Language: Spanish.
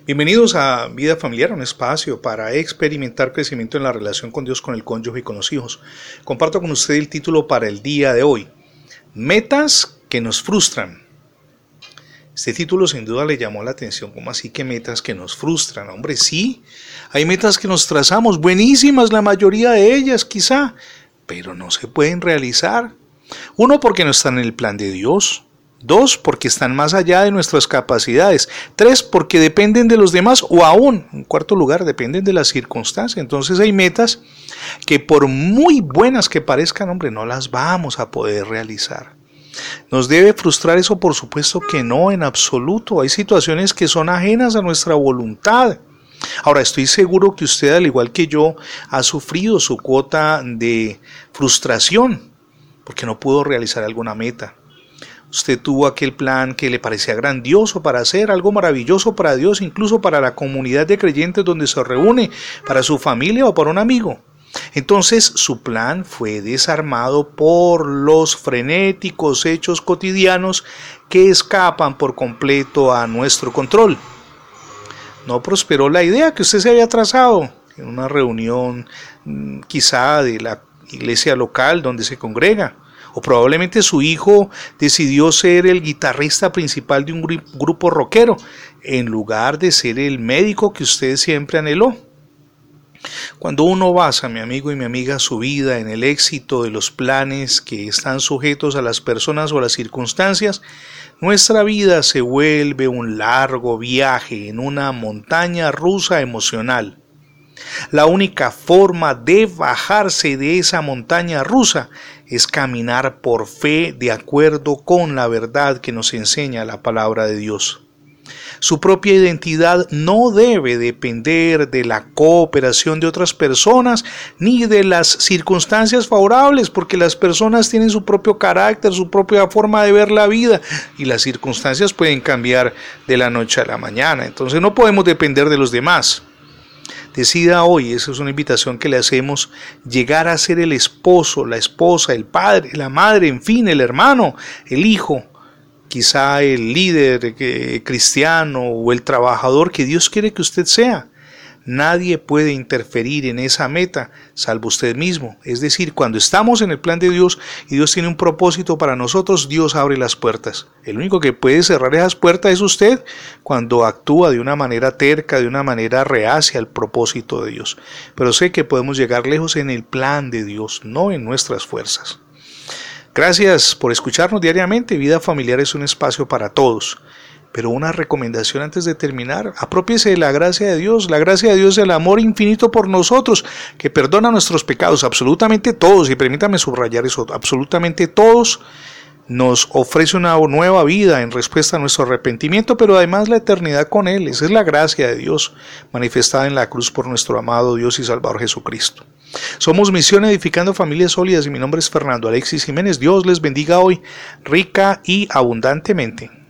Bienvenidos a Vida Familiar, un espacio para experimentar crecimiento en la relación con Dios, con el cónyuge y con los hijos. Comparto con usted el título para el día de hoy. Metas que nos frustran. Este título sin duda le llamó la atención, como así que metas que nos frustran? Hombre, sí, hay metas que nos trazamos, buenísimas la mayoría de ellas quizá, pero no se pueden realizar. Uno porque no están en el plan de Dios, Dos, porque están más allá de nuestras capacidades. Tres, porque dependen de los demás. O aún, en cuarto lugar, dependen de las circunstancias. Entonces hay metas que por muy buenas que parezcan, hombre, no las vamos a poder realizar. ¿Nos debe frustrar eso? Por supuesto que no, en absoluto. Hay situaciones que son ajenas a nuestra voluntad. Ahora, estoy seguro que usted, al igual que yo, ha sufrido su cuota de frustración porque no pudo realizar alguna meta. Usted tuvo aquel plan que le parecía grandioso para hacer algo maravilloso para Dios, incluso para la comunidad de creyentes donde se reúne, para su familia o para un amigo. Entonces su plan fue desarmado por los frenéticos hechos cotidianos que escapan por completo a nuestro control. No prosperó la idea que usted se había trazado en una reunión mm, quizá de la iglesia local donde se congrega o probablemente su hijo decidió ser el guitarrista principal de un grupo rockero en lugar de ser el médico que usted siempre anheló. Cuando uno basa, mi amigo y mi amiga, su vida en el éxito de los planes que están sujetos a las personas o a las circunstancias, nuestra vida se vuelve un largo viaje en una montaña rusa emocional la única forma de bajarse de esa montaña rusa es caminar por fe de acuerdo con la verdad que nos enseña la palabra de Dios. Su propia identidad no debe depender de la cooperación de otras personas ni de las circunstancias favorables, porque las personas tienen su propio carácter, su propia forma de ver la vida y las circunstancias pueden cambiar de la noche a la mañana. Entonces no podemos depender de los demás. Decida hoy, esa es una invitación que le hacemos, llegar a ser el esposo, la esposa, el padre, la madre, en fin, el hermano, el hijo, quizá el líder eh, cristiano o el trabajador que Dios quiere que usted sea. Nadie puede interferir en esa meta salvo usted mismo. Es decir, cuando estamos en el plan de Dios y Dios tiene un propósito para nosotros, Dios abre las puertas. El único que puede cerrar esas puertas es usted cuando actúa de una manera terca, de una manera reacia al propósito de Dios. Pero sé que podemos llegar lejos en el plan de Dios, no en nuestras fuerzas. Gracias por escucharnos diariamente. Vida familiar es un espacio para todos. Pero una recomendación antes de terminar, apropiese de la gracia de Dios. La gracia de Dios el amor infinito por nosotros, que perdona nuestros pecados, absolutamente todos, y permítame subrayar eso, absolutamente todos nos ofrece una nueva vida en respuesta a nuestro arrepentimiento, pero además la eternidad con Él. Esa es la gracia de Dios manifestada en la cruz por nuestro amado Dios y Salvador Jesucristo. Somos Misión Edificando Familias Sólidas y mi nombre es Fernando Alexis Jiménez. Dios les bendiga hoy rica y abundantemente.